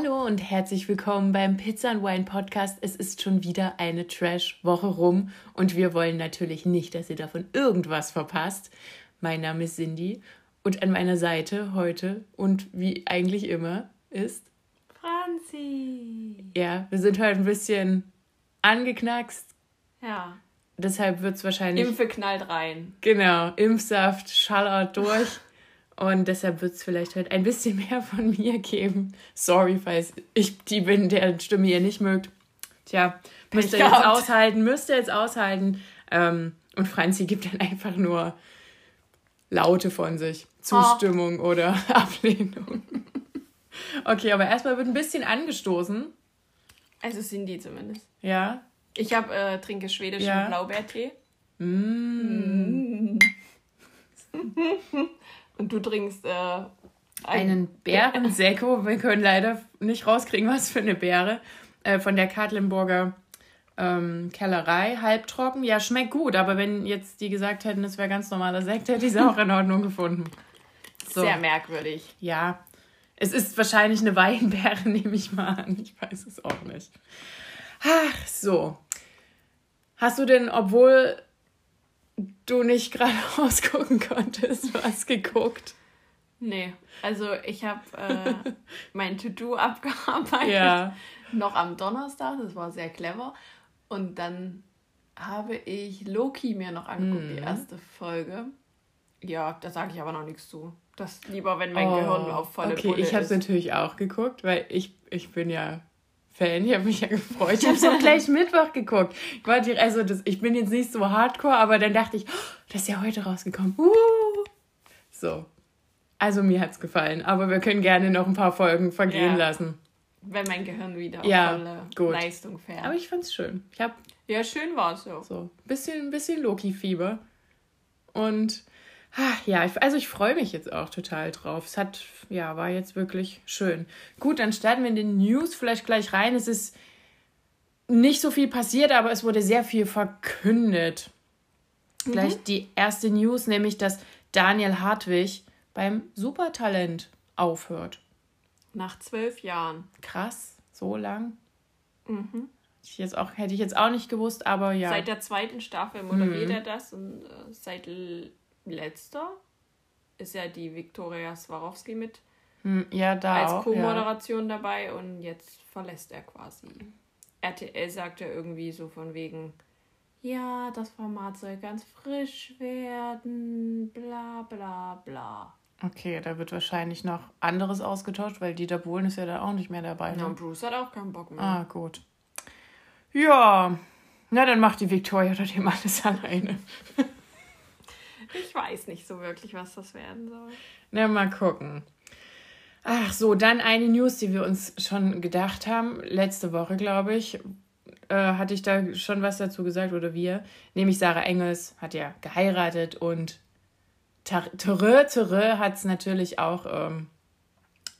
Hallo und herzlich willkommen beim Pizza and Wine Podcast. Es ist schon wieder eine Trash-Woche rum und wir wollen natürlich nicht, dass ihr davon irgendwas verpasst. Mein Name ist Cindy und an meiner Seite heute und wie eigentlich immer ist Franzi. Ja, wir sind heute ein bisschen angeknackst. Ja. Deshalb wird es wahrscheinlich. Impfe knallt rein. Genau, Impfsaft schallert durch. Und deshalb wird es vielleicht heute ein bisschen mehr von mir geben. Sorry, falls ich die bin, der Stimme ihr nicht mögt. Tja, müsst ihr jetzt aushalten, müsst ihr jetzt aushalten. Ähm, und Franzi gibt dann einfach nur Laute von sich. Zustimmung oh. oder Ablehnung. okay, aber erstmal wird ein bisschen angestoßen. Also sind die zumindest. Ja. Ich habe äh, trinke schwedischen ja. Blaubeertee. Mm. Und du trinkst äh, einen, einen Bärensekko. Wir können leider nicht rauskriegen, was für eine Beere. Äh, von der Katlenburger ähm, Kellerei, halbtrocken. Ja, schmeckt gut, aber wenn jetzt die gesagt hätten, es wäre ganz normaler Sekt, hätte ich es auch in Ordnung gefunden. So. Sehr merkwürdig. Ja. Es ist wahrscheinlich eine Weinbeere, nehme ich mal an. Ich weiß es auch nicht. Ach, so. Hast du denn, obwohl du nicht gerade ausgucken konntest, was geguckt? Nee, also ich habe äh, mein To-Do abgearbeitet. Ja. Noch am Donnerstag, das war sehr clever. Und dann habe ich Loki mir noch angeguckt, mhm. die erste Folge. Ja, da sage ich aber noch nichts zu. Das lieber, wenn mein oh, Gehirn auf volle Okay, Pulle ich habe es natürlich auch geguckt, weil ich, ich bin ja Fan. Ich habe mich ja gefreut. Ich habe auch gleich Mittwoch geguckt. Also das, ich bin jetzt nicht so hardcore, aber dann dachte ich, oh, das ist ja heute rausgekommen. Uh. So. Also mir hat es gefallen, aber wir können gerne noch ein paar Folgen vergehen ja. lassen. Wenn mein Gehirn wieder auf ja, volle gut. Leistung fährt. Aber ich fand's schön. Ich hab ja, schön war es ja. So, bisschen, bisschen Loki-Fieber. Und ach, ja, also ich freue mich jetzt auch total drauf. Es hat, ja, war jetzt wirklich schön. Gut, dann starten wir in den News vielleicht gleich rein. Es ist nicht so viel passiert, aber es wurde sehr viel verkündet. Mhm. Gleich die erste News, nämlich dass Daniel Hartwig beim Supertalent aufhört. Nach zwölf Jahren. Krass, so lang. Mhm. Ich jetzt auch, hätte ich jetzt auch nicht gewusst, aber ja. Seit der zweiten Staffel moderiert mhm. er das und äh, seit letzter ist ja die Viktoria Swarovski mit hm, ja, da als Co-Moderation ja. dabei und jetzt verlässt er quasi. RTL sagt ja irgendwie so von wegen, ja, das Format soll ganz frisch werden, bla bla bla. Okay, da wird wahrscheinlich noch anderes ausgetauscht, weil Dieter Bohlen ist ja da auch nicht mehr dabei. Ne? Ja, und Bruce hat auch keinen Bock mehr. Ah, gut. Ja, na dann macht die Victoria oder dem alles alleine. ich weiß nicht so wirklich, was das werden soll. Na, mal gucken. Ach so, dann eine News, die wir uns schon gedacht haben. Letzte Woche, glaube ich, äh, hatte ich da schon was dazu gesagt oder wir. Nämlich Sarah Engels hat ja geheiratet und Terre, Terre hat es natürlich auch ähm,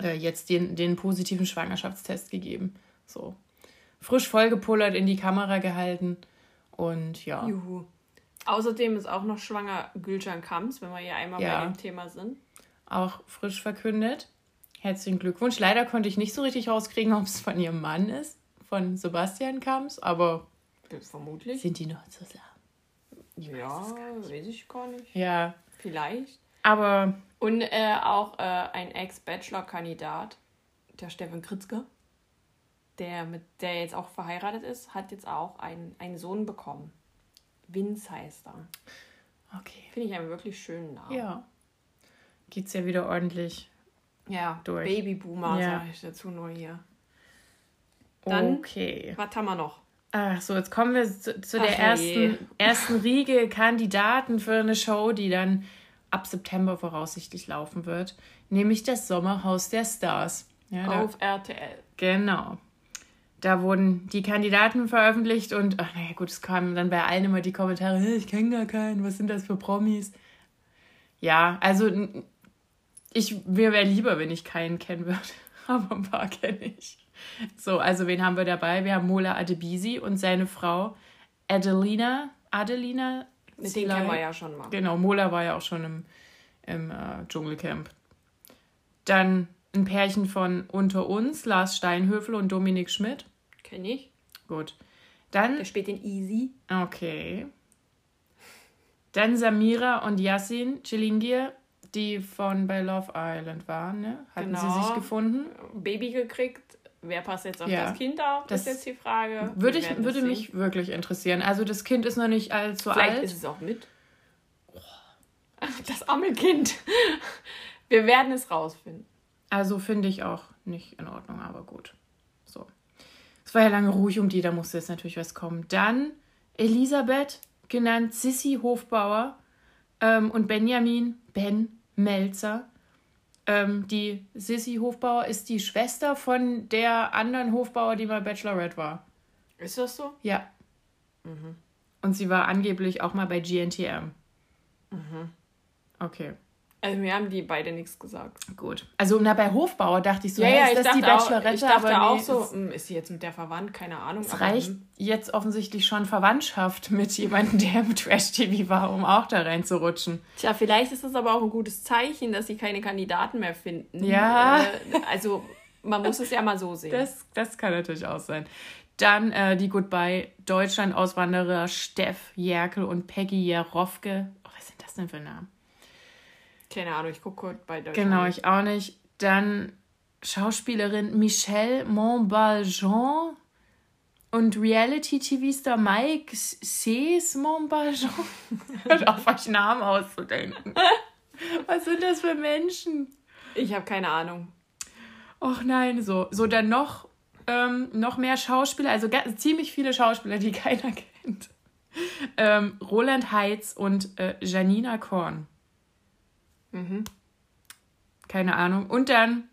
äh, jetzt den, den positiven Schwangerschaftstest gegeben. So. Frisch vollgepullert in die Kamera gehalten und ja. Juhu. Außerdem ist auch noch schwanger Gülcan Kams, wenn wir hier einmal ja. bei dem Thema sind. Auch frisch verkündet. Herzlichen Glückwunsch. Leider konnte ich nicht so richtig rauskriegen, ob es von ihrem Mann ist, von Sebastian Kams, aber vermutlich sind die noch zusammen. Ich ja, weiß, weiß ich gar nicht. Ja, Vielleicht. Aber. Und äh, auch äh, ein Ex-Bachelor-Kandidat, der Steffen Kritzke, der, mit, der jetzt auch verheiratet ist, hat jetzt auch einen, einen Sohn bekommen. Vince heißt er. Okay. Finde ich einen wirklich schönen Namen. Ja. Geht's ja wieder ordentlich ja, durch. Babyboomer, ja. sage ich dazu nur hier. Dann, okay. Was haben wir noch? Ach so, jetzt kommen wir zu, zu der ersten, ersten Riege Kandidaten für eine Show, die dann ab September voraussichtlich laufen wird, nämlich das Sommerhaus der Stars. Ja, Auf RTL. Genau. Da wurden die Kandidaten veröffentlicht und, ach naja, gut, es kamen dann bei allen immer die Kommentare, ich kenne gar keinen, was sind das für Promis? Ja, also ich, mir wäre lieber, wenn ich keinen kennen würde, aber ein paar kenne ich. So, also wen haben wir dabei? Wir haben Mola Adebisi und seine Frau Adelina. Adelina? Mit denen kennen wir ja schon mal. Genau, Mola war ja auch schon im, im äh, Dschungelcamp. Dann ein Pärchen von Unter uns, Lars Steinhöfel und Dominik Schmidt. Kenn ich. Gut. Dann. Der spielt in Easy. Okay. Dann Samira und Yassin Chilingir, die von bei Love Island waren, ne? Hatten genau. sie sich gefunden? Baby gekriegt. Wer passt jetzt auf ja. das Kind auf? Das, ist jetzt die Frage. Würde, ich, würde mich wirklich interessieren. Also das Kind ist noch nicht allzu Vielleicht alt. Vielleicht ist es auch mit. Das arme Kind. Wir werden es rausfinden. Also finde ich auch nicht in Ordnung, aber gut. So. Es war ja lange ruhig um die, da musste jetzt natürlich was kommen. Dann Elisabeth, genannt Sissy Hofbauer, ähm, und Benjamin Ben Melzer. Ähm, die Sissy Hofbauer ist die Schwester von der anderen Hofbauer, die mal Bachelorette war. Ist das so? Ja. Mhm. Und sie war angeblich auch mal bei GNTM. Mhm. Okay. Also mir haben die beide nichts gesagt. Gut. Also na, bei Hofbauer dachte ich so, ja, ja, ist das die Bachelorette? Auch, ich dachte nee, auch so, ist, hm, ist sie jetzt mit der verwandt? Keine Ahnung. Es reicht hm. jetzt offensichtlich schon Verwandtschaft mit jemandem, der im Trash-TV war, um auch da reinzurutschen. Tja, vielleicht ist das aber auch ein gutes Zeichen, dass sie keine Kandidaten mehr finden. Ja. Äh, also man muss es ja mal so sehen. Das, das kann natürlich auch sein. Dann äh, die Goodbye Deutschland-Auswanderer Steff Jerkel und Peggy Jarofke. Oh, was sind das denn für Namen? Keine Ahnung, ich gucke bei Deutschland. Genau, ich auch nicht. Dann Schauspielerin Michelle Montbaljean und Reality-TV-Star Mike Sees Montbaljean. Hört auf, euch Namen auszudenken. Was sind das für Menschen? Ich habe keine Ahnung. Och nein, so. So, dann noch, ähm, noch mehr Schauspieler, also ziemlich viele Schauspieler, die keiner kennt. Ähm, Roland Heitz und äh, Janina Korn. Mhm. Keine Ahnung. Und dann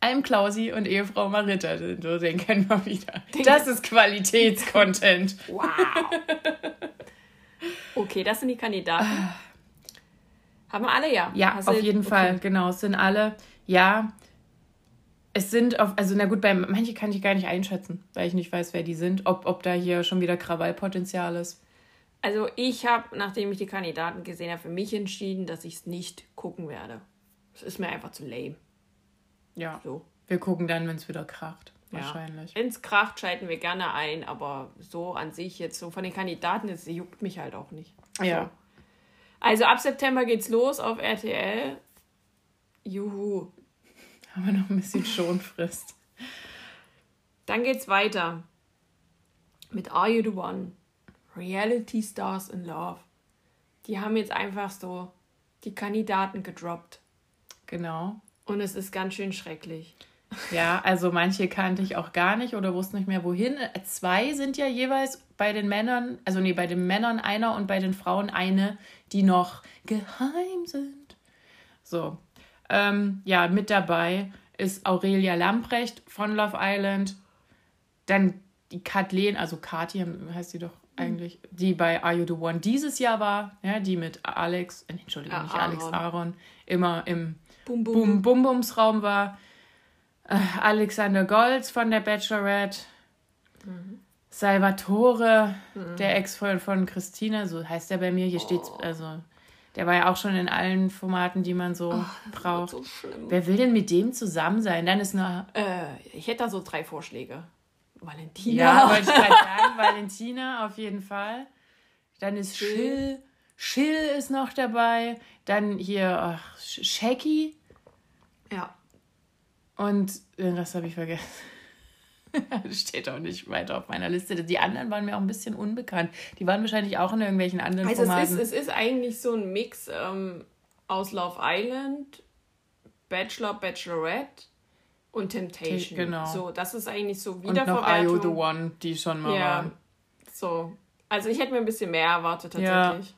Alm Klausi und Ehefrau Marita. Den kennen wir wieder. Das ist Qualitätscontent. wow. Okay, das sind die Kandidaten. Haben wir alle, ja? Ja, Hast auf jeden okay. Fall, genau. Es sind alle, ja. Es sind auf, also na gut, bei manche kann ich gar nicht einschätzen, weil ich nicht weiß, wer die sind, ob, ob da hier schon wieder Krawallpotenzial ist. Also ich habe, nachdem ich die Kandidaten gesehen habe, für mich entschieden, dass ich es nicht gucken werde. Es ist mir einfach zu lame. Ja. So. Wir gucken dann, wenn es wieder kracht. Wahrscheinlich. Ja. Wenn es kracht, schalten wir gerne ein, aber so an sich jetzt so von den Kandidaten, das juckt mich halt auch nicht. Ja. So. Also ab September geht's los auf RTL. Juhu. Haben wir noch ein bisschen Schonfrist. Dann geht's weiter mit Are You the One? Reality Stars in Love. Die haben jetzt einfach so die Kandidaten gedroppt. Genau. Und es ist ganz schön schrecklich. Ja, also manche kannte ich auch gar nicht oder wusste nicht mehr wohin. Zwei sind ja jeweils bei den Männern, also nee, bei den Männern einer und bei den Frauen eine, die noch geheim sind. So. Ähm, ja, mit dabei ist Aurelia Lamprecht von Love Island. Dann die Kathleen, also Kathi heißt sie doch eigentlich, die bei Are You the One dieses Jahr war, ja, die mit Alex, äh, Entschuldigung, ah, nicht Alex Aaron, immer im Bum Bum, Bum, Bum Bums Raum war. Äh, Alexander Golds von der Bachelorette. Mhm. Salvatore, mhm. der Ex-Freund von Christina, so heißt er bei mir. Hier oh. steht's, also der war ja auch schon in allen Formaten, die man so oh, braucht. So Wer will denn mit dem zusammen sein? Dann ist noch. Äh, ich hätte da so drei Vorschläge. Valentina. Ja, wollte ich gerade sagen, Valentina auf jeden Fall. Dann ist Schill. Schill ist noch dabei. Dann hier ach, Shaggy. Ja. Und den Rest habe ich vergessen. Steht auch nicht weiter auf meiner Liste. Die anderen waren mir auch ein bisschen unbekannt. Die waren wahrscheinlich auch in irgendwelchen anderen also Formaten. Es ist, es ist eigentlich so ein Mix ähm, aus Love Island, Bachelor, Bachelorette und Temptation. Genau. So, das ist eigentlich so Wiederverwertung. Und noch I the One, die schon mal ja, waren. So. Also ich hätte mir ein bisschen mehr erwartet tatsächlich.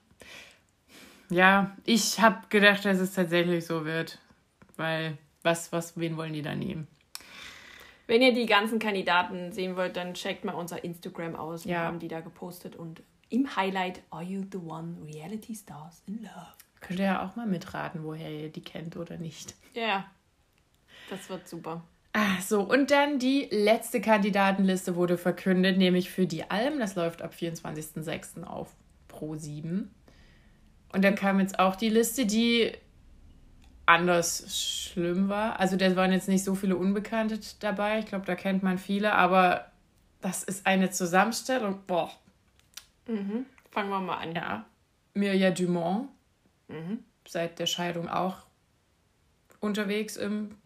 Ja, ja ich habe gedacht, dass es tatsächlich so wird. Weil, was, was, wen wollen die da nehmen? Wenn ihr die ganzen Kandidaten sehen wollt, dann checkt mal unser Instagram aus. Wir ja. haben die da gepostet und im Highlight Are You the One Reality Stars in Love. Könnt ihr ja auch mal mitraten, woher ihr die kennt oder nicht. Ja, das wird super. Ach so, und dann die letzte Kandidatenliste wurde verkündet, nämlich für die Alm. Das läuft ab 24.06. auf Pro 7. Und dann kam jetzt auch die Liste, die anders schlimm war. Also da waren jetzt nicht so viele Unbekannte dabei. Ich glaube, da kennt man viele, aber das ist eine Zusammenstellung. Boah. Mhm. Fangen wir mal an. Ja. Mirja Dumont. Mhm. Seit der Scheidung auch unterwegs im,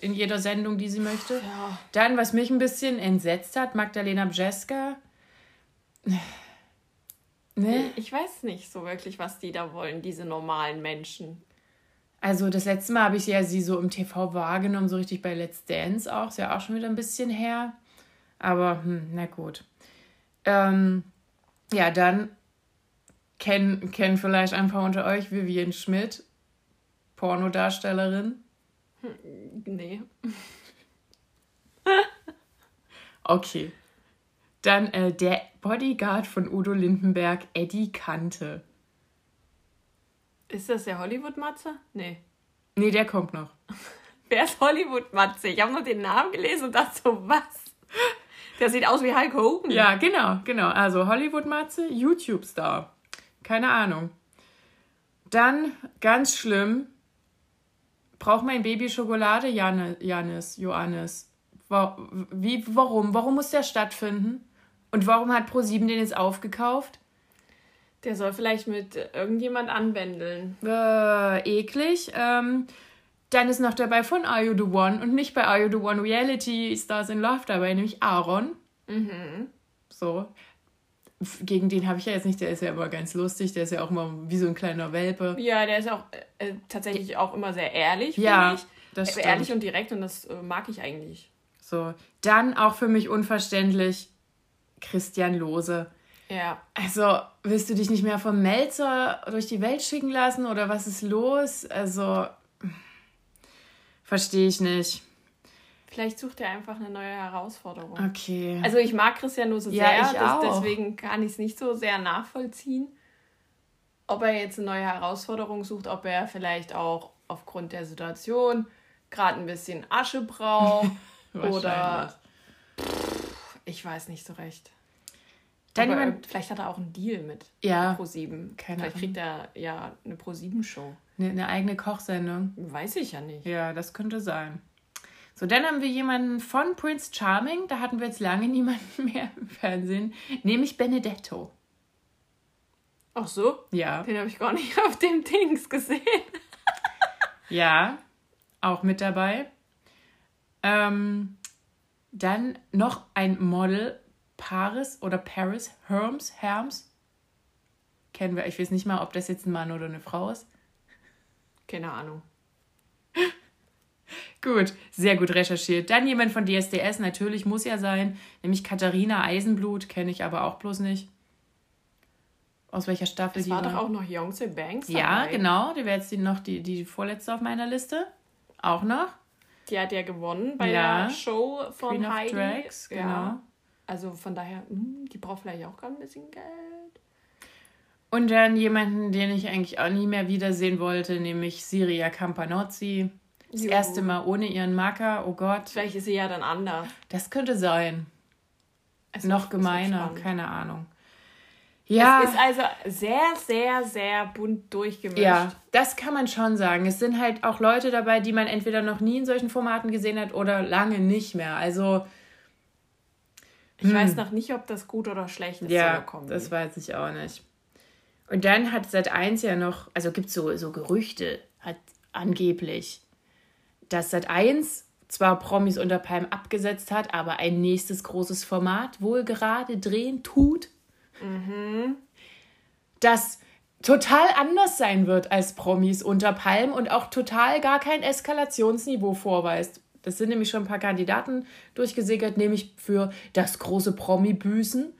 in jeder Sendung, die sie möchte. Ja. Dann, was mich ein bisschen entsetzt hat, Magdalena Bjeska. Ne? Ich weiß nicht so wirklich, was die da wollen, diese normalen Menschen. Also das letzte Mal habe ich ja sie so im TV wahrgenommen, so richtig bei Let's Dance auch. Ist ja auch schon wieder ein bisschen her. Aber, hm, na gut. Ähm, ja, dann kennen, kennen vielleicht ein paar unter euch Vivian Schmidt, Pornodarstellerin. Hm, nee. okay. Dann äh, der Bodyguard von Udo Lindenberg, Eddie Kante. Ist das der Hollywood-Matze? Nee. Nee, der kommt noch. Wer ist Hollywood-Matze? Ich habe nur den Namen gelesen und dachte so, was? Der sieht aus wie Hulk Hogan. Ja, genau, genau. Also Hollywood-Matze, YouTube-Star. Keine Ahnung. Dann, ganz schlimm, braucht mein Baby Schokolade, Janis, Johannes? Wie, warum? Warum muss der stattfinden? Und warum hat ProSieben den jetzt aufgekauft? Der soll vielleicht mit irgendjemand anwendeln. Äh, eklig. Ähm, dann ist noch dabei von Are You the One und nicht bei Are You the One Reality Stars in Love dabei, nämlich Aaron. Mhm. So. Gegen den habe ich ja jetzt nicht, der ist ja immer ganz lustig, der ist ja auch immer wie so ein kleiner Welpe. Ja, der ist auch äh, tatsächlich auch immer sehr ehrlich, ja, ich. Das stimmt. Ehrlich und direkt und das äh, mag ich eigentlich. So. Dann auch für mich unverständlich Christian Lose. Ja. Also, willst du dich nicht mehr vom Melzer durch die Welt schicken lassen oder was ist los? Also, verstehe ich nicht. Vielleicht sucht er einfach eine neue Herausforderung. Okay. Also, ich mag Christian Lose ja, sehr, ich auch. deswegen kann ich es nicht so sehr nachvollziehen, ob er jetzt eine neue Herausforderung sucht, ob er vielleicht auch aufgrund der Situation gerade ein bisschen Asche braucht oder ich weiß nicht so recht. Dann Aber jemand, vielleicht hat er auch einen Deal mit ja, Pro7. Keine vielleicht kriegt er ja eine Pro7-Show. Eine, eine eigene Kochsendung. Weiß ich ja nicht. Ja, das könnte sein. So, dann haben wir jemanden von Prince Charming. Da hatten wir jetzt lange niemanden mehr im Fernsehen. Nämlich Benedetto. Ach so? Ja. Den habe ich gar nicht auf dem Dings gesehen. ja, auch mit dabei. Ähm, dann noch ein Model Paris oder Paris Herms, Herms. Kennen wir. Ich weiß nicht mal, ob das jetzt ein Mann oder eine Frau ist. Keine Ahnung. Gut, sehr gut recherchiert. Dann jemand von DSDS, natürlich muss ja sein, nämlich Katharina Eisenblut, kenne ich aber auch bloß nicht. Aus welcher Staffel es die war? doch auch noch Yongse Banks dabei. Ja, genau, die wäre jetzt die, noch die, die vorletzte auf meiner Liste. Auch noch. Die hat ja gewonnen bei ja. der Show von Queen Heidi. Drags, genau. Ja. Also von daher, mh, hm, die braucht vielleicht auch gerade ein bisschen Geld. Und dann jemanden, den ich eigentlich auch nie mehr wiedersehen wollte, nämlich Siria Campanozzi. Das jo. erste Mal ohne ihren Marker, oh Gott. Vielleicht ist sie ja dann anders. Das könnte sein. Es Noch gemeiner, keine Ahnung. Ja. Es ist also sehr, sehr, sehr bunt durchgemischt. Ja, das kann man schon sagen. Es sind halt auch Leute dabei, die man entweder noch nie in solchen Formaten gesehen hat oder lange nicht mehr. Also ich hm. weiß noch nicht, ob das gut oder schlecht ist. Ja, das weiß ich auch nicht. Und dann hat seit eins ja noch, also gibt es so, so Gerüchte, hat angeblich, dass seit eins zwar Promis unter Palm abgesetzt hat, aber ein nächstes großes Format wohl gerade drehen tut. Mhm. Das total anders sein wird als Promis unter Palm und auch total gar kein Eskalationsniveau vorweist. Das sind nämlich schon ein paar Kandidaten durchgesickert, nämlich für das große Promi-Büßen.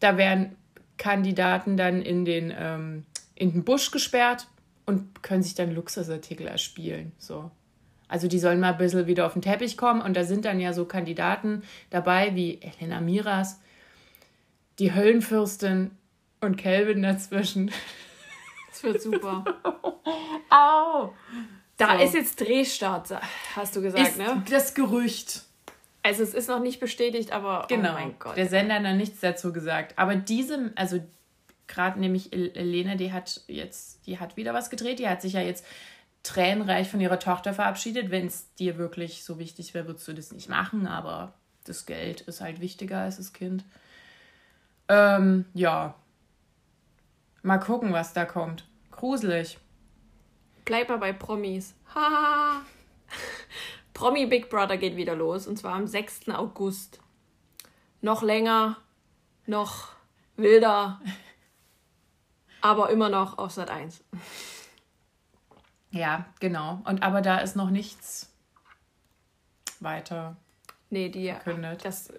Da werden Kandidaten dann in den, ähm, in den Busch gesperrt und können sich dann Luxusartikel erspielen. So. Also die sollen mal ein bisschen wieder auf den Teppich kommen und da sind dann ja so Kandidaten dabei wie Elena Miras, die Höllenfürstin und Kelvin dazwischen. Das wird super. Au! Da so. ist jetzt Drehstart, hast du gesagt, ist ne? Das Gerücht. Also es ist noch nicht bestätigt, aber oh genau. oh mein Gott. Der Sender hat noch nichts dazu gesagt. Aber diese, also gerade nämlich Elena, die hat jetzt, die hat wieder was gedreht. Die hat sich ja jetzt tränenreich von ihrer Tochter verabschiedet. Wenn es dir wirklich so wichtig wäre, würdest du das nicht machen. Aber das Geld ist halt wichtiger als das Kind. Ähm, ja. Mal gucken, was da kommt. Gruselig. Bleib mal bei Promis. Ha! Promi Big Brother geht wieder los und zwar am 6. August. Noch länger, noch wilder, aber immer noch auf Sat 1. Ja, genau. Und aber da ist noch nichts weiter. Nee, die das,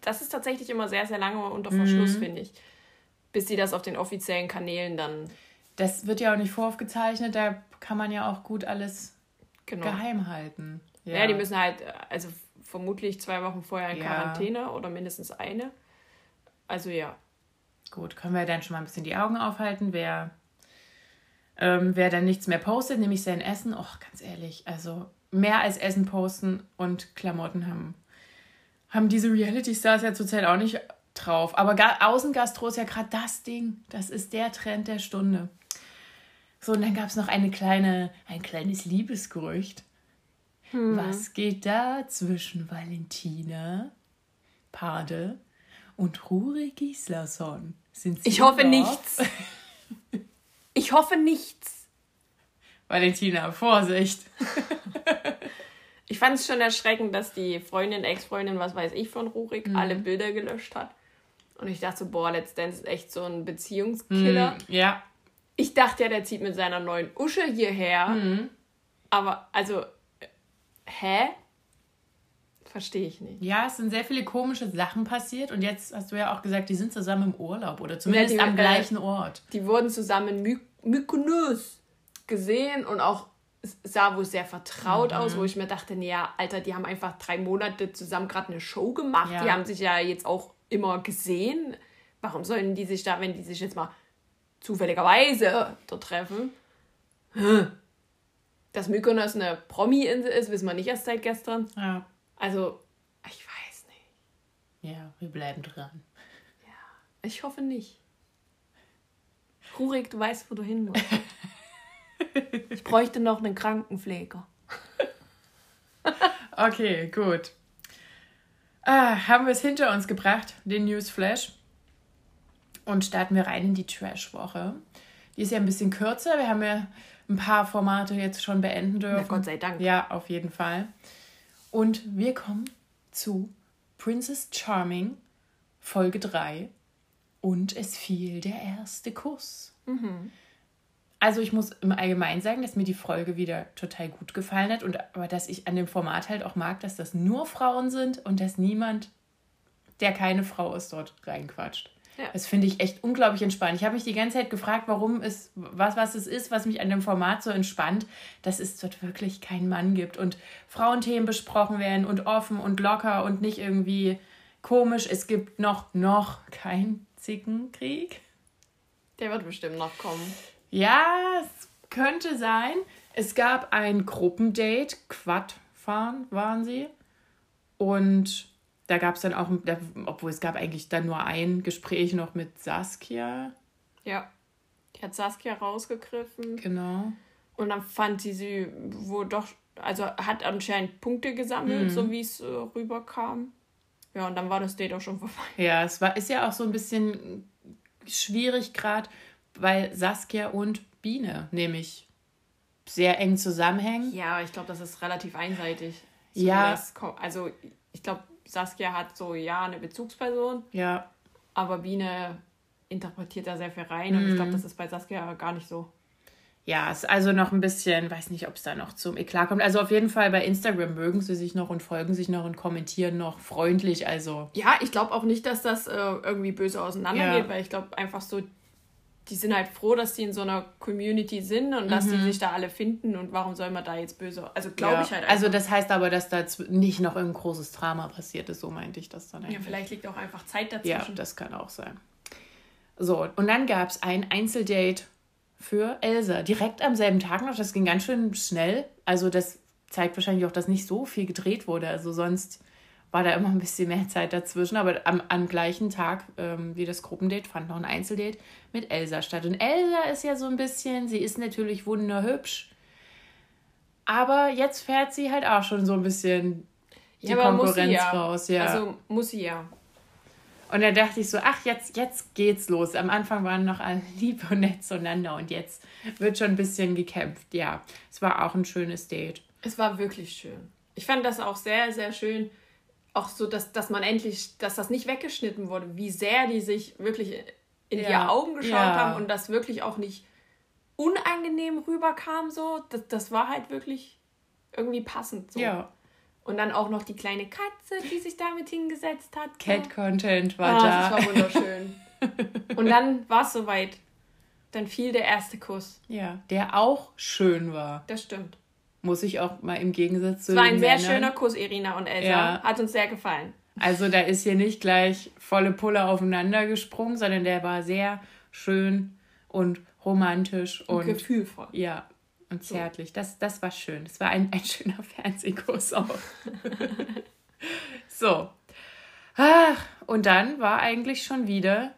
das ist tatsächlich immer sehr, sehr lange unter Verschluss, mhm. finde ich. Bis sie das auf den offiziellen Kanälen dann. Das wird ja auch nicht voraufgezeichnet, da kann man ja auch gut alles genau. geheim halten. Ja. ja, die müssen halt, also vermutlich zwei Wochen vorher in ja. Quarantäne oder mindestens eine. Also ja. Gut, können wir dann schon mal ein bisschen die Augen aufhalten, wer, ähm, wer dann nichts mehr postet, nämlich sein Essen. Och, ganz ehrlich, also mehr als Essen posten und Klamotten haben, haben diese Reality-Stars ja zurzeit auch nicht drauf. Aber Außengastro ist ja gerade das Ding. Das ist der Trend der Stunde. So, und dann gab es noch eine kleine, ein kleines Liebesgerücht. Hm. Was geht da zwischen Valentina Pade und Ruri Gislason? Sind Sie ich hoffe noch? nichts. Ich hoffe nichts. Valentina, Vorsicht. ich fand es schon erschreckend, dass die Freundin, Ex-Freundin, was weiß ich von Rurik, mhm. alle Bilder gelöscht hat. Und ich dachte so, boah, Let's Dance ist echt so ein Beziehungskiller. Mhm, ja. Ich dachte ja, der zieht mit seiner neuen Usche hierher. Mhm. Aber, also, hä? Verstehe ich nicht. Ja, es sind sehr viele komische Sachen passiert und jetzt hast du ja auch gesagt, die sind zusammen im Urlaub oder zumindest ja, die, am gleichen äh, Ort. Die wurden zusammen in Mykonos gesehen und auch sah wohl sehr vertraut mhm. aus, wo ich mir dachte, naja, Alter, die haben einfach drei Monate zusammen gerade eine Show gemacht. Ja. Die haben sich ja jetzt auch immer gesehen. Warum sollen die sich da, wenn die sich jetzt mal zufälligerweise dort treffen? Dass Mykonos eine Promi-Insel ist, wissen wir nicht erst seit gestern. Ja. Also, ich weiß nicht. Ja, wir bleiben dran. Ja, ich hoffe nicht. Rurik, du weißt, wo du hin musst. ich bräuchte noch einen Krankenpfleger. okay, gut. Ah, haben wir es hinter uns gebracht, den Newsflash. Und starten wir rein in die Trash-Woche. Die ist ja ein bisschen kürzer. Wir haben ja ein paar Formate jetzt schon beenden dürfen. Na Gott sei Dank. Ja, auf jeden Fall. Und wir kommen zu Princess Charming, Folge 3. Und es fiel der erste Kuss. Mhm. Also ich muss im Allgemeinen sagen, dass mir die Folge wieder total gut gefallen hat und aber dass ich an dem Format halt auch mag, dass das nur Frauen sind und dass niemand, der keine Frau ist, dort reinquatscht. Ja. Das finde ich echt unglaublich entspannt. Ich habe mich die ganze Zeit gefragt, warum es, was, was es ist, was mich an dem Format so entspannt, dass es dort wirklich keinen Mann gibt und Frauenthemen besprochen werden und offen und locker und nicht irgendwie komisch. Es gibt noch, noch keinen Zickenkrieg. Der wird bestimmt noch kommen. Ja, es könnte sein. Es gab ein Gruppendate, Quadfahren waren sie. Und da gab es dann auch, obwohl es gab eigentlich dann nur ein Gespräch noch mit Saskia. Ja, die hat Saskia rausgegriffen. Genau. Und dann fand sie sie wo doch, also hat anscheinend Punkte gesammelt, mhm. so wie es äh, rüberkam. Ja, und dann war das Date auch schon vorbei. Ja, es war, ist ja auch so ein bisschen schwierig gerade, weil Saskia und Biene nämlich sehr eng zusammenhängen. Ja, ich glaube, das ist relativ einseitig. So ja. Das, also ich glaube, Saskia hat so, ja, eine Bezugsperson. Ja. Aber Biene interpretiert da sehr viel rein. Und ich glaube, mhm. das ist bei Saskia gar nicht so. Ja, ist also noch ein bisschen, weiß nicht, ob es da noch zum Eklat kommt. Also auf jeden Fall bei Instagram mögen sie sich noch und folgen sich noch und kommentieren noch freundlich. Also. Ja, ich glaube auch nicht, dass das äh, irgendwie böse auseinandergeht, ja. weil ich glaube einfach so, die sind halt froh, dass die in so einer Community sind und mhm. dass die mhm. sich da alle finden und warum soll man da jetzt böse. Also glaube ja. ich halt einfach. Also das heißt aber, dass da nicht noch ein großes Drama passiert ist, so meinte ich das dann eigentlich. Ja, vielleicht liegt auch einfach Zeit dazwischen. Ja, das kann auch sein. So, und dann gab es ein Einzeldate für Elsa. Direkt am selben Tag noch. Das ging ganz schön schnell. Also das zeigt wahrscheinlich auch, dass nicht so viel gedreht wurde. Also sonst war da immer ein bisschen mehr Zeit dazwischen. Aber am, am gleichen Tag ähm, wie das Gruppendate fand noch ein Einzeldate mit Elsa statt. Und Elsa ist ja so ein bisschen, sie ist natürlich wunderhübsch. Aber jetzt fährt sie halt auch schon so ein bisschen die ja, Konkurrenz ja. raus. Ja. Also muss sie ja. Und da dachte ich so, ach, jetzt, jetzt geht's los. Am Anfang waren noch alle lieb und nett zueinander und jetzt wird schon ein bisschen gekämpft. Ja, es war auch ein schönes Date. Es war wirklich schön. Ich fand das auch sehr, sehr schön. Auch so, dass, dass man endlich, dass das nicht weggeschnitten wurde, wie sehr die sich wirklich in ja. die Augen geschaut ja. haben und das wirklich auch nicht unangenehm rüberkam. So, das, das war halt wirklich irgendwie passend. So. Ja. Und dann auch noch die kleine Katze, die sich damit hingesetzt hat. Cat-Content war ah, da. Das war wunderschön. und dann war es soweit. Dann fiel der erste Kuss. Ja, der auch schön war. Das stimmt. Muss ich auch mal im Gegensatz zu. Es war ein sehr schöner Kuss, Irina und Elsa. Ja. Hat uns sehr gefallen. Also da ist hier nicht gleich volle Pulle aufeinander gesprungen, sondern der war sehr schön und romantisch und, und gefühlvoll. Ja, und zärtlich. Das, das war schön. Das war ein, ein schöner Fernsehkurs auch. so. Ach, und dann war eigentlich schon wieder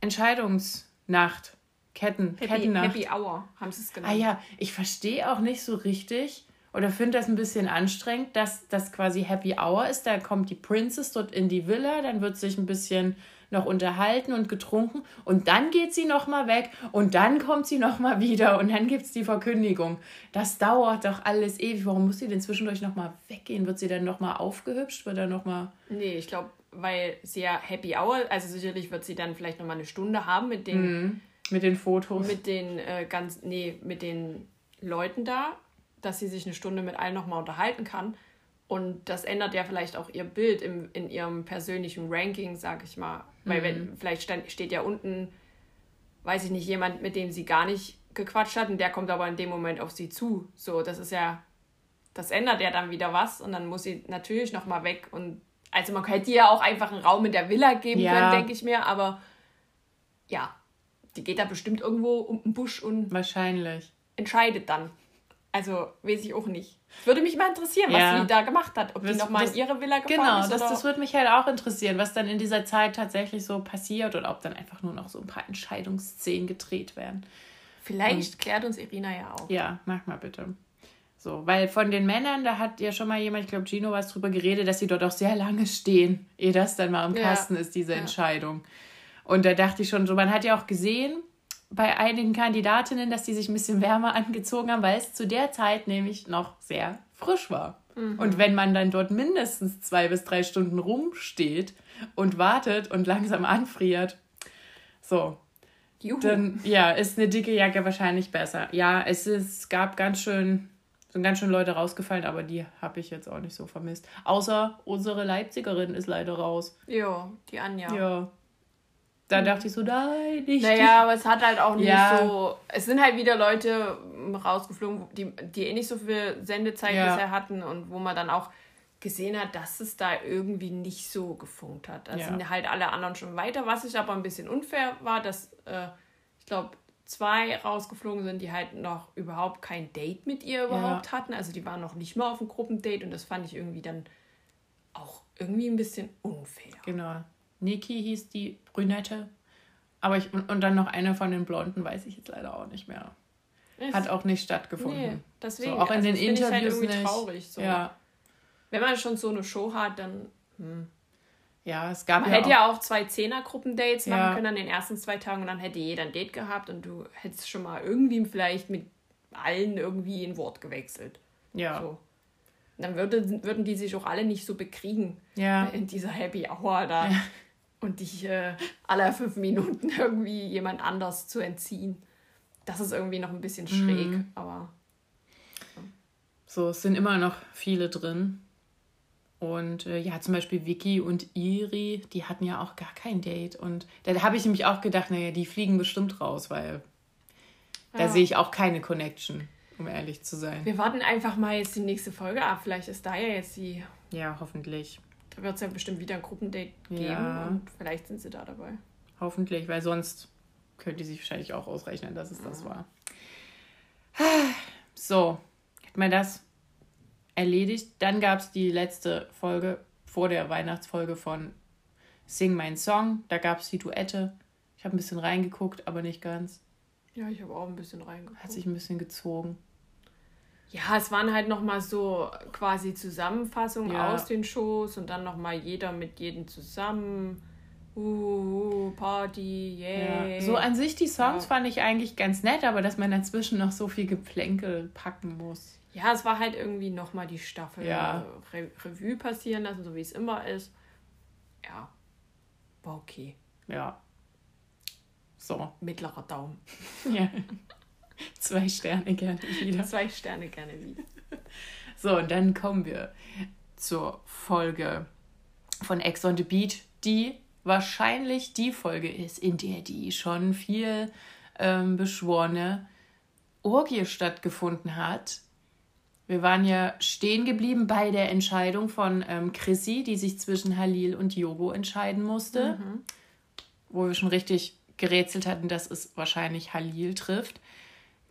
Entscheidungsnacht. Ketten, Happy, Kettennacht. Happy Hour haben sie es genannt. Ah ja, ich verstehe auch nicht so richtig oder finde das ein bisschen anstrengend, dass das quasi Happy Hour ist. Da kommt die Princess dort in die Villa, dann wird sich ein bisschen noch unterhalten und getrunken und dann geht sie nochmal weg und dann kommt sie nochmal wieder und dann gibt es die Verkündigung. Das dauert doch alles ewig. Warum muss sie denn zwischendurch nochmal weggehen? Wird sie dann nochmal aufgehübscht? Wird dann nochmal. Nee, ich glaube, weil sie ja Happy Hour, also sicherlich wird sie dann vielleicht nochmal eine Stunde haben mit den. Mhm. Mit den Fotos. Mit den äh, ganz, nee, mit den Leuten da, dass sie sich eine Stunde mit allen nochmal unterhalten kann. Und das ändert ja vielleicht auch ihr Bild im, in ihrem persönlichen Ranking, sag ich mal. Weil wenn, mhm. vielleicht stand, steht ja unten, weiß ich nicht, jemand, mit dem sie gar nicht gequatscht hat und der kommt aber in dem Moment auf sie zu. So, das ist ja, das ändert ja dann wieder was und dann muss sie natürlich nochmal weg. Und also man könnte ihr ja auch einfach einen Raum in der Villa geben ja. können, denke ich mir, aber ja, die geht da bestimmt irgendwo um den Busch und wahrscheinlich entscheidet dann. Also weiß ich auch nicht. Würde mich mal interessieren, was ja. sie da gemacht hat. Ob das, die nochmal in ihre Villa gefahren genau, ist. Genau, das, das würde mich halt auch interessieren, was dann in dieser Zeit tatsächlich so passiert oder ob dann einfach nur noch so ein paar Entscheidungsszenen gedreht werden. Vielleicht Und, klärt uns Irina ja auch. Ja, mach mal bitte. So, weil von den Männern, da hat ja schon mal jemand, ich glaube Gino, was drüber geredet, dass sie dort auch sehr lange stehen, ehe das dann mal im Kasten ja. ist, diese ja. Entscheidung. Und da dachte ich schon so, man hat ja auch gesehen, bei einigen Kandidatinnen, dass die sich ein bisschen wärmer angezogen haben, weil es zu der Zeit nämlich noch sehr frisch war. Mhm. Und wenn man dann dort mindestens zwei bis drei Stunden rumsteht und wartet und langsam anfriert, so, Juhu. dann ja, ist eine dicke Jacke wahrscheinlich besser. Ja, es, ist, gab ganz schön, sind ganz schön Leute rausgefallen, aber die habe ich jetzt auch nicht so vermisst. Außer unsere Leipzigerin ist leider raus. Ja, die Anja. Ja, da dachte ich so, nein, nicht. Naja, aber es hat halt auch nicht ja. so. Es sind halt wieder Leute rausgeflogen, die, die eh nicht so viel Sendezeit ja. bisher hatten und wo man dann auch gesehen hat, dass es da irgendwie nicht so gefunkt hat. Da ja. sind halt alle anderen schon weiter, was ich aber ein bisschen unfair war, dass äh, ich glaube, zwei rausgeflogen sind, die halt noch überhaupt kein Date mit ihr überhaupt hatten. Also die waren noch nicht mal auf einem Gruppendate und das fand ich irgendwie dann auch irgendwie ein bisschen unfair. Genau. Niki hieß die Brünette. Aber ich, und, und dann noch eine von den Blonden, weiß ich jetzt leider auch nicht mehr. Ist, Hat auch nicht stattgefunden. Nee, deswegen. So, auch in also den Interviews ich halt irgendwie nicht. traurig. So. Ja. Wenn man schon so eine Show hat, dann. Hm. Ja, es gab Man ja hätte auch, ja auch zwei Zehner-Gruppendates ja. machen können an den ersten zwei Tagen und dann hätte jeder ein Date gehabt und du hättest schon mal irgendwie vielleicht mit allen irgendwie ein Wort gewechselt. Ja. So. Dann würde, würden die sich auch alle nicht so bekriegen ja. in dieser Happy Hour da. Ja und dich äh, alle fünf Minuten irgendwie jemand anders zu entziehen. Das ist irgendwie noch ein bisschen schräg, mhm. aber. So. so, es sind immer noch viele drin. Und äh, ja, zum Beispiel Vicky und Iri, die hatten ja auch gar kein Date. Und da habe ich nämlich auch gedacht, naja, die fliegen bestimmt raus, weil ja. da sehe ich auch keine Connection, um ehrlich zu sein. Wir warten einfach mal jetzt die nächste Folge ab. Vielleicht ist da ja jetzt die. Ja, hoffentlich. Da wird es ja bestimmt wieder ein Gruppendate geben ja. und vielleicht sind sie da dabei. Hoffentlich, weil sonst könnte sie wahrscheinlich auch ausrechnen, dass es ja. das war. So, hat man das erledigt. Dann gab es die letzte Folge vor der Weihnachtsfolge von Sing mein Song. Da gab es die Duette. Ich habe ein bisschen reingeguckt, aber nicht ganz. Ja, ich habe auch ein bisschen reingeguckt. Hat sich ein bisschen gezogen. Ja, es waren halt nochmal so quasi Zusammenfassungen ja. aus den Shows und dann nochmal jeder mit jedem zusammen. Uh, Party, yeah. Ja. So an sich die Songs ja. fand ich eigentlich ganz nett, aber dass man dazwischen noch so viel Geplänkel packen muss. Ja, es war halt irgendwie nochmal die Staffel ja. Re Revue passieren lassen, so wie es immer ist. Ja, war okay. Ja. So. Mittlerer Daumen. ja. Zwei Sterne gerne wieder. Zwei Sterne gerne wieder. So, und dann kommen wir zur Folge von Ex on the Beach, die wahrscheinlich die Folge ist, in der die schon viel ähm, beschworene Orgie stattgefunden hat. Wir waren ja stehen geblieben bei der Entscheidung von ähm, Chrissy, die sich zwischen Halil und Yogo entscheiden musste. Mhm. Wo wir schon richtig gerätselt hatten, dass es wahrscheinlich Halil trifft.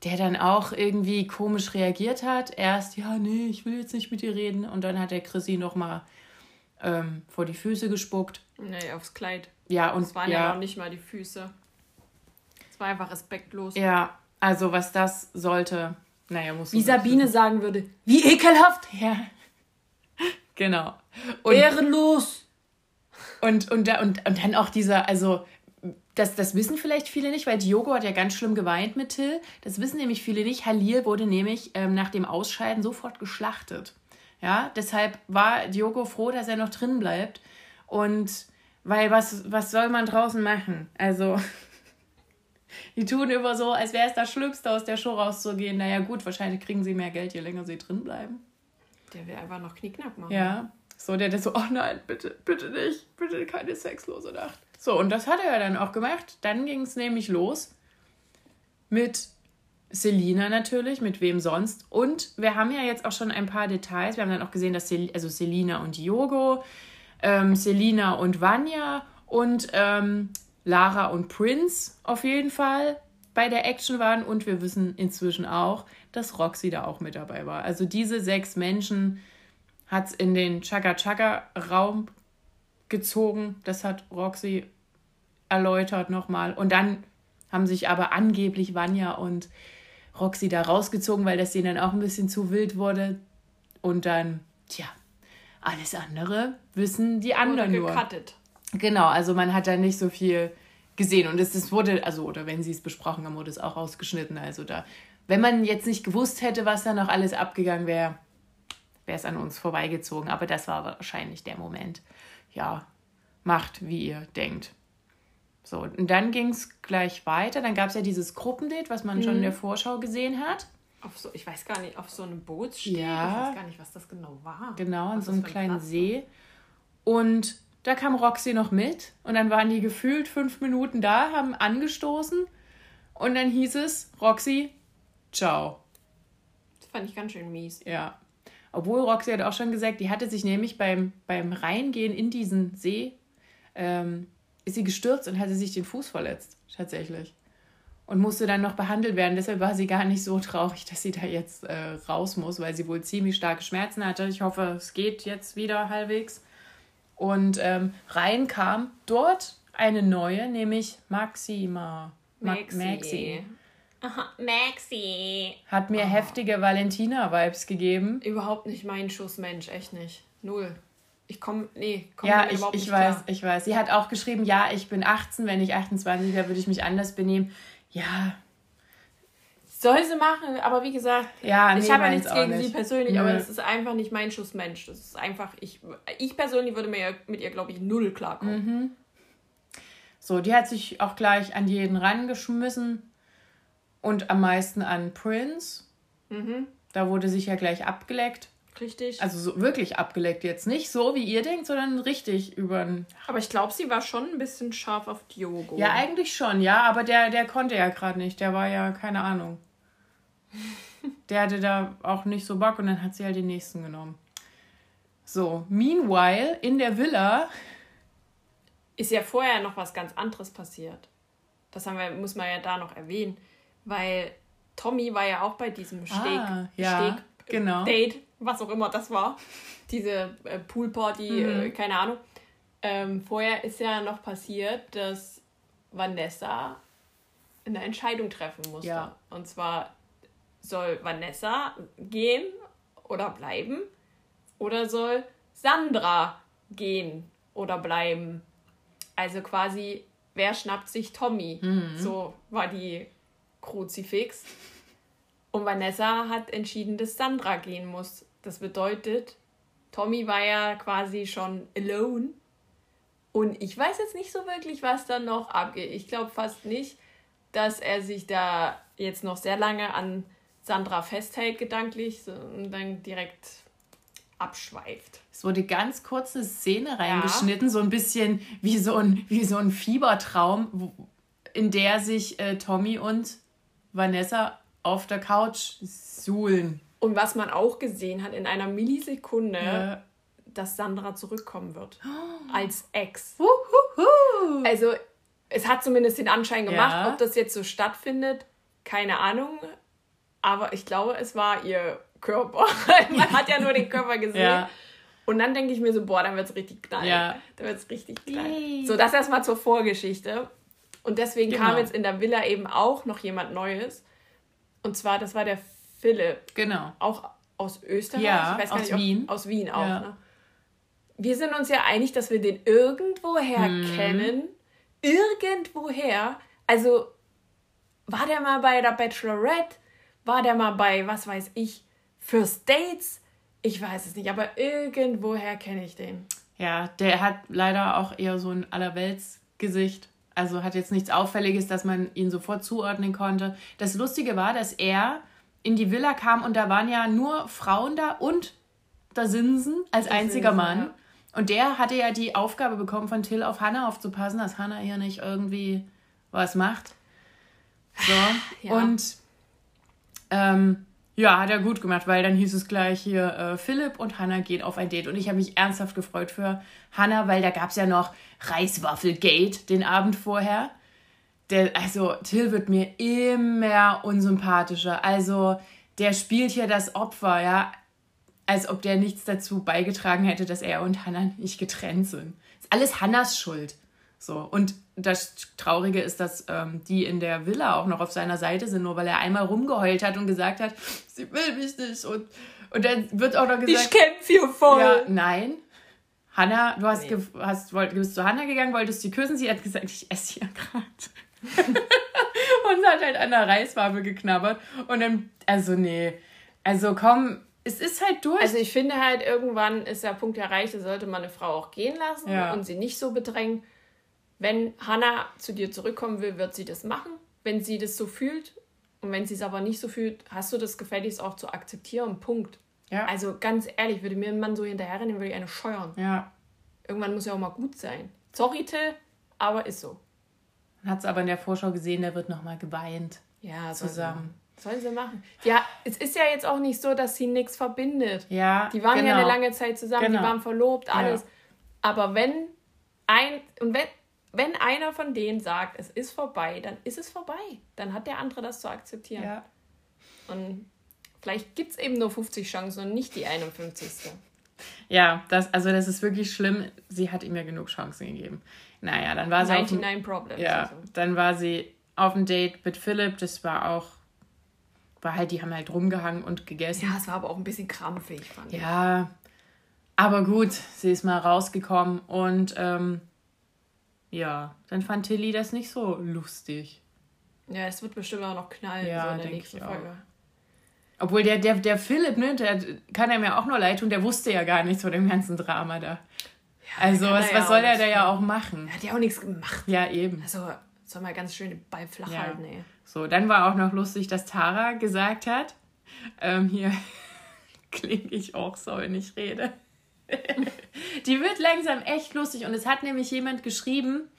Der dann auch irgendwie komisch reagiert hat. Erst, ja, nee, ich will jetzt nicht mit dir reden. Und dann hat der Chrissy nochmal ähm, vor die Füße gespuckt. Nee, aufs Kleid. Ja, und. Es waren ja, ja noch nicht mal die Füße. Es war einfach respektlos. Ja, also was das sollte, naja, muss Wie Sabine wissen. sagen würde, wie ekelhaft! Ja. Genau. Und, Ehrenlos! Und, und, und, und dann auch dieser, also das, das wissen vielleicht viele nicht, weil Diogo hat ja ganz schlimm geweint mit Till. Das wissen nämlich viele nicht. Halil wurde nämlich ähm, nach dem Ausscheiden sofort geschlachtet. Ja, deshalb war Diogo froh, dass er noch drin bleibt. Und weil was, was soll man draußen machen? Also, die tun immer so, als wäre es das Schlimmste, aus der Show rauszugehen. Naja, gut, wahrscheinlich kriegen sie mehr Geld, je länger sie drin bleiben. Der will einfach noch Knickknack machen. Ja. So, der, der so, oh nein, bitte, bitte nicht, bitte keine sexlose Nacht. So, und das hat er ja dann auch gemacht. Dann ging es nämlich los mit Selina natürlich, mit wem sonst. Und wir haben ja jetzt auch schon ein paar Details. Wir haben dann auch gesehen, dass Sel also Selina und Diogo, ähm, Selina und Vanya und ähm, Lara und Prince auf jeden Fall bei der Action waren. Und wir wissen inzwischen auch, dass Roxy da auch mit dabei war. Also diese sechs Menschen hat es in den Chaka-Chaka-Raum gezogen. Das hat Roxy erläutert nochmal. Und dann haben sich aber angeblich Vanya und Roxy da rausgezogen, weil das denen dann auch ein bisschen zu wild wurde. Und dann, tja, alles andere wissen die anderen nur. Gecuttet. Genau, also man hat da nicht so viel gesehen. Und es, es wurde, also, oder wenn sie es besprochen haben, wurde es auch ausgeschnitten. Also da, wenn man jetzt nicht gewusst hätte, was da noch alles abgegangen wäre, wäre es an uns vorbeigezogen. Aber das war wahrscheinlich der Moment. Ja, macht, wie ihr denkt. So, und dann ging es gleich weiter. Dann gab es ja dieses Gruppendate, was man mhm. schon in der mhm. Vorschau gesehen hat. Auf so, ich weiß gar nicht, auf so einem Bootssteg. Ja. Ich weiß gar nicht, was das genau war. Genau, an so einem kleinen See. Und da kam Roxy noch mit und dann waren die gefühlt fünf Minuten da, haben angestoßen und dann hieß es, Roxy, ciao. Das fand ich ganz schön mies. Ja. Obwohl Roxy hat auch schon gesagt, die hatte sich nämlich beim, beim Reingehen in diesen See, ähm, ist sie gestürzt und hatte sich den Fuß verletzt, tatsächlich. Und musste dann noch behandelt werden. Deshalb war sie gar nicht so traurig, dass sie da jetzt äh, raus muss, weil sie wohl ziemlich starke Schmerzen hatte. Ich hoffe, es geht jetzt wieder halbwegs. Und ähm, rein kam dort eine neue, nämlich Maxima. Maxi. Maxi. Aha, Maxi. Hat mir oh. heftige Valentina-Vibes gegeben. Überhaupt nicht mein Schussmensch, echt nicht. Null. Ich komme, nee, komm Ja, ich, ich weiß, klar. ich weiß. Sie hat auch geschrieben, ja, ich bin 18, wenn ich 28 wäre, würde ich mich anders benehmen. Ja, soll sie machen, aber wie gesagt, ja, nee, ich habe ja nichts gegen nicht. sie persönlich, Nö. aber es ist einfach nicht mein Schussmensch. Das ist einfach, ich, ich persönlich würde mir mit ihr, glaube ich, null klarkommen. Mhm. So, die hat sich auch gleich an jeden rangeschmissen und am meisten an Prince. Mhm. Da wurde sich ja gleich abgeleckt. Richtig. Also so wirklich abgeleckt jetzt. Nicht so, wie ihr denkt, sondern richtig über. Aber ich glaube, sie war schon ein bisschen scharf auf Diogo. Ja, eigentlich schon, ja. Aber der, der konnte ja gerade nicht. Der war ja, keine Ahnung. der hatte da auch nicht so Bock und dann hat sie halt den nächsten genommen. So, meanwhile, in der Villa. Ist ja vorher noch was ganz anderes passiert. Das haben wir, muss man ja da noch erwähnen. Weil Tommy war ja auch bei diesem Steg, ah, ja, Steg genau. Date was auch immer das war, diese äh, Poolparty, mhm. äh, keine Ahnung. Ähm, vorher ist ja noch passiert, dass Vanessa eine Entscheidung treffen musste. Ja. Und zwar soll Vanessa gehen oder bleiben oder soll Sandra gehen oder bleiben. Also quasi, wer schnappt sich Tommy? Mhm. So war die Kruzifix. Und Vanessa hat entschieden, dass Sandra gehen muss. Das bedeutet, Tommy war ja quasi schon alone. Und ich weiß jetzt nicht so wirklich, was dann noch abgeht. Ich glaube fast nicht, dass er sich da jetzt noch sehr lange an Sandra festhält, gedanklich, und dann direkt abschweift. Es wurde ganz kurze Szene reingeschnitten, ja. so ein bisschen wie so ein, wie so ein Fiebertraum, in der sich äh, Tommy und Vanessa auf der Couch suhlen. Und was man auch gesehen hat, in einer Millisekunde, ja. dass Sandra zurückkommen wird. Als Ex. Uhuhu. Also, es hat zumindest den Anschein gemacht, ja. ob das jetzt so stattfindet, keine Ahnung. Aber ich glaube, es war ihr Körper. man hat ja nur den Körper gesehen. Und dann denke ich mir so, boah, dann wird es richtig knallen. Dann wird es richtig knallen. So, das erstmal zur Vorgeschichte. Und deswegen genau. kam jetzt in der Villa eben auch noch jemand Neues. Und zwar, das war der Philipp. Genau. Auch aus Österreich. Ja, ich weiß gar aus nicht, Wien. Aus Wien auch. Ja. Ne? Wir sind uns ja einig, dass wir den irgendwoher hm. kennen. Irgendwoher. Also, war der mal bei der Bachelorette? War der mal bei, was weiß ich, First Dates? Ich weiß es nicht, aber irgendwoher kenne ich den. Ja, der hat leider auch eher so ein Allerweltsgesicht. Also hat jetzt nichts Auffälliges, dass man ihn sofort zuordnen konnte. Das Lustige war, dass er in die Villa kam und da waren ja nur Frauen da und da Sinsen als das einziger Sinsen, Mann. Ja. Und der hatte ja die Aufgabe bekommen, von Till auf Hannah aufzupassen, dass Hannah hier nicht irgendwie was macht. So. Ja. Und ähm, ja, hat er gut gemacht, weil dann hieß es gleich hier, äh, Philipp und Hannah gehen auf ein Date. Und ich habe mich ernsthaft gefreut für Hannah, weil da gab es ja noch Reiswaffelgate den Abend vorher der, also Till wird mir immer unsympathischer. Also der spielt hier das Opfer, ja, als ob der nichts dazu beigetragen hätte, dass er und Hannah nicht getrennt sind. Ist alles Hannas Schuld. So, und das Traurige ist, dass ähm, die in der Villa auch noch auf seiner Seite sind, nur weil er einmal rumgeheult hat und gesagt hat, sie will mich nicht. Und, und dann wird auch noch gesagt. Ich kämpfe hier voll. Ja, nein. Hannah, du hast, nee. hast, wollt, bist zu Hannah gegangen, wolltest sie küssen. Sie hat gesagt, ich esse hier gerade. und hat halt an der Reiswabe geknabbert. Und dann, also nee, also komm, es ist halt durch. Also ich finde halt, irgendwann ist der Punkt erreicht, da sollte man eine Frau auch gehen lassen ja. und sie nicht so bedrängen. Wenn Hannah zu dir zurückkommen will, wird sie das machen. Wenn sie das so fühlt und wenn sie es aber nicht so fühlt, hast du das gefälligst auch zu akzeptieren. Punkt. Ja. Also ganz ehrlich, würde mir ein Mann so hinterherrennen, würde ich eine scheuern. Ja. Irgendwann muss ja auch mal gut sein. Sorry, Till, aber ist so. Man hat es aber in der Vorschau gesehen, der wird nochmal geweint. Ja, zusammen. Sollen sie machen. Ja, es ist ja jetzt auch nicht so, dass sie nichts verbindet. Ja. Die waren genau. ja eine lange Zeit zusammen, genau. die waren verlobt, alles. Ja. Aber wenn ein und wenn, wenn einer von denen sagt, es ist vorbei, dann ist es vorbei. Dann hat der andere das zu akzeptieren. Ja. Und vielleicht gibt es eben nur 50 Chancen und nicht die 51. Ja, das, also das ist wirklich schlimm. Sie hat ihm ja genug Chancen gegeben. Naja, dann war sie. 99 Problems. Ja, also. dann war sie auf dem Date mit Philipp. Das war auch. War halt, die haben halt rumgehangen und gegessen. Ja, es war aber auch ein bisschen krampfig, fand ich. Ja, aber gut, sie ist mal rausgekommen und ähm, ja, dann fand Tilly das nicht so lustig. Ja, es wird bestimmt auch noch knallen ja, so in der nächsten Folge. Auch. Obwohl der, der, der Philipp, ne, der kann er mir auch nur leid tun, der wusste ja gar nichts von dem ganzen Drama da also, was, was soll er da ja auch machen? Er hat ja auch nichts gemacht. Ja, eben. Also, soll mal ganz schön den Ball flach ja. halten, ey. So, dann war auch noch lustig, dass Tara gesagt hat, ähm, hier, klinge ich auch so, wenn ich rede. Die wird langsam echt lustig und es hat nämlich jemand geschrieben,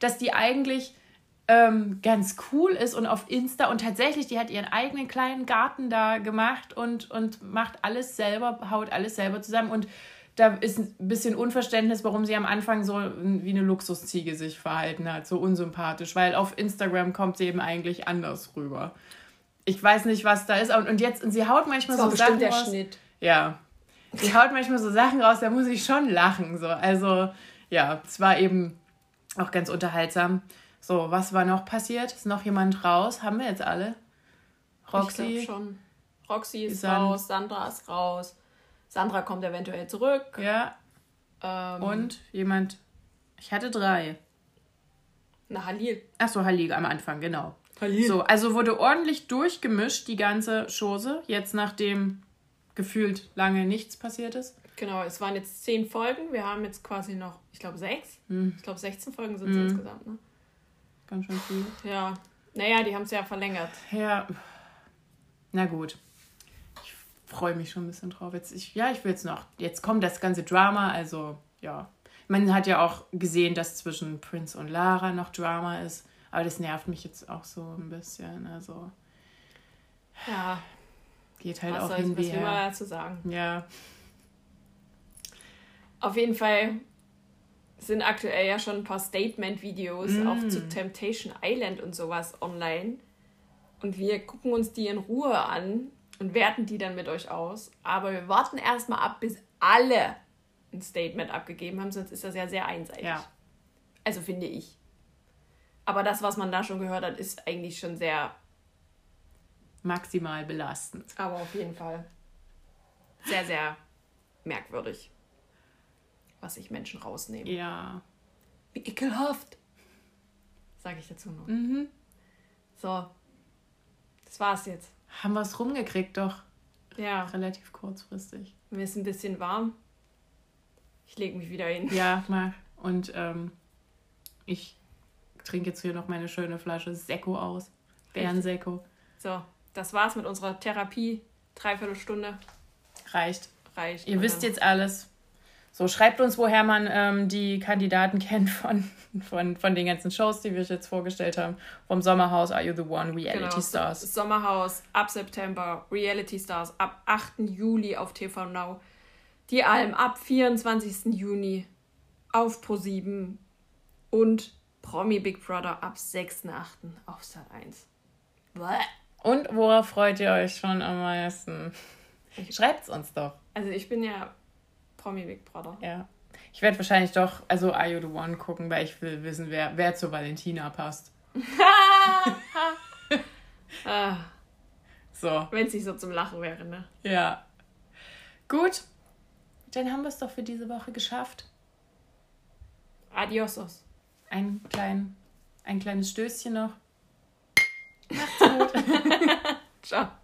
dass die eigentlich ähm, ganz cool ist und auf Insta und tatsächlich, die hat ihren eigenen kleinen Garten da gemacht und, und macht alles selber, haut alles selber zusammen und da ist ein bisschen Unverständnis, warum sie am Anfang so wie eine Luxusziege sich verhalten hat, so unsympathisch, weil auf Instagram kommt sie eben eigentlich anders rüber. Ich weiß nicht, was da ist. Und, jetzt, und sie haut manchmal das so Sachen der raus. Schnitt. Ja. Sie haut manchmal so Sachen raus, da muss ich schon lachen. So. Also, ja, es war eben auch ganz unterhaltsam. So, was war noch passiert? Ist noch jemand raus? Haben wir jetzt alle? Roxy? Ich schon. Roxy ist San raus, Sandra ist raus. Sandra kommt eventuell zurück. Ja. Ähm, Und jemand. Ich hatte drei. Na, Halil. Achso, Halil am Anfang, genau. Halil. So, also wurde ordentlich durchgemischt, die ganze Chose, jetzt nachdem gefühlt lange nichts passiert ist. Genau, es waren jetzt zehn Folgen. Wir haben jetzt quasi noch, ich glaube, sechs. Hm. Ich glaube, 16 Folgen sind es hm. insgesamt, ne? Ganz schön viel. Ja. Naja, die haben es ja verlängert. Ja. Na gut freue mich schon ein bisschen drauf. Jetzt, ich, ja, ich will jetzt noch. Jetzt kommt das ganze Drama, also ja. Man hat ja auch gesehen, dass zwischen Prince und Lara noch Drama ist. Aber das nervt mich jetzt auch so ein bisschen. Also. Ja. Geht halt was auch hin wie Was will man dazu sagen? Ja. Auf jeden Fall sind aktuell ja schon ein paar Statement-Videos mm. auch zu Temptation Island und sowas online. Und wir gucken uns die in Ruhe an und werten die dann mit euch aus. Aber wir warten erstmal ab, bis alle ein Statement abgegeben haben, sonst ist das ja sehr einseitig. Ja. Also finde ich. Aber das, was man da schon gehört hat, ist eigentlich schon sehr maximal belastend. Aber auf jeden Fall sehr, sehr merkwürdig, was sich Menschen rausnehmen. Ja. Wie ekelhaft. Sage ich dazu noch. Mhm. So. Das war's jetzt haben wir es rumgekriegt, doch. Ja. Relativ kurzfristig. Mir ist ein bisschen warm. Ich lege mich wieder hin. Ja, mach. Und ähm, ich trinke jetzt hier noch meine schöne Flasche Sekko aus. Bärensekko. So, das war's mit unserer Therapie. Dreiviertel Stunde. Reicht. Reicht. Ihr wisst jetzt alles. So, schreibt uns, woher man ähm, die Kandidaten kennt von, von, von den ganzen Shows, die wir euch jetzt vorgestellt haben. Vom Sommerhaus Are You the One, Reality genau, Stars. Sommerhaus ab September, Reality Stars ab 8. Juli auf TV Now. Die Alm ab 24. Juni auf Pro7 und Promi Big Brother ab 6.8. auf Sat 1. Und worauf freut ihr euch schon am meisten? Schreibt's uns doch. Also ich bin ja Promi Big Brother. Ja. Ich werde wahrscheinlich doch, also Are You the One gucken, weil ich will wissen, wer, wer zu Valentina passt. ah. So. Wenn es nicht so zum Lachen wäre, ne? Ja. Gut. Dann haben wir es doch für diese Woche geschafft. Adiosos. Ein, klein, ein kleines Stößchen noch. Macht's gut. Ciao.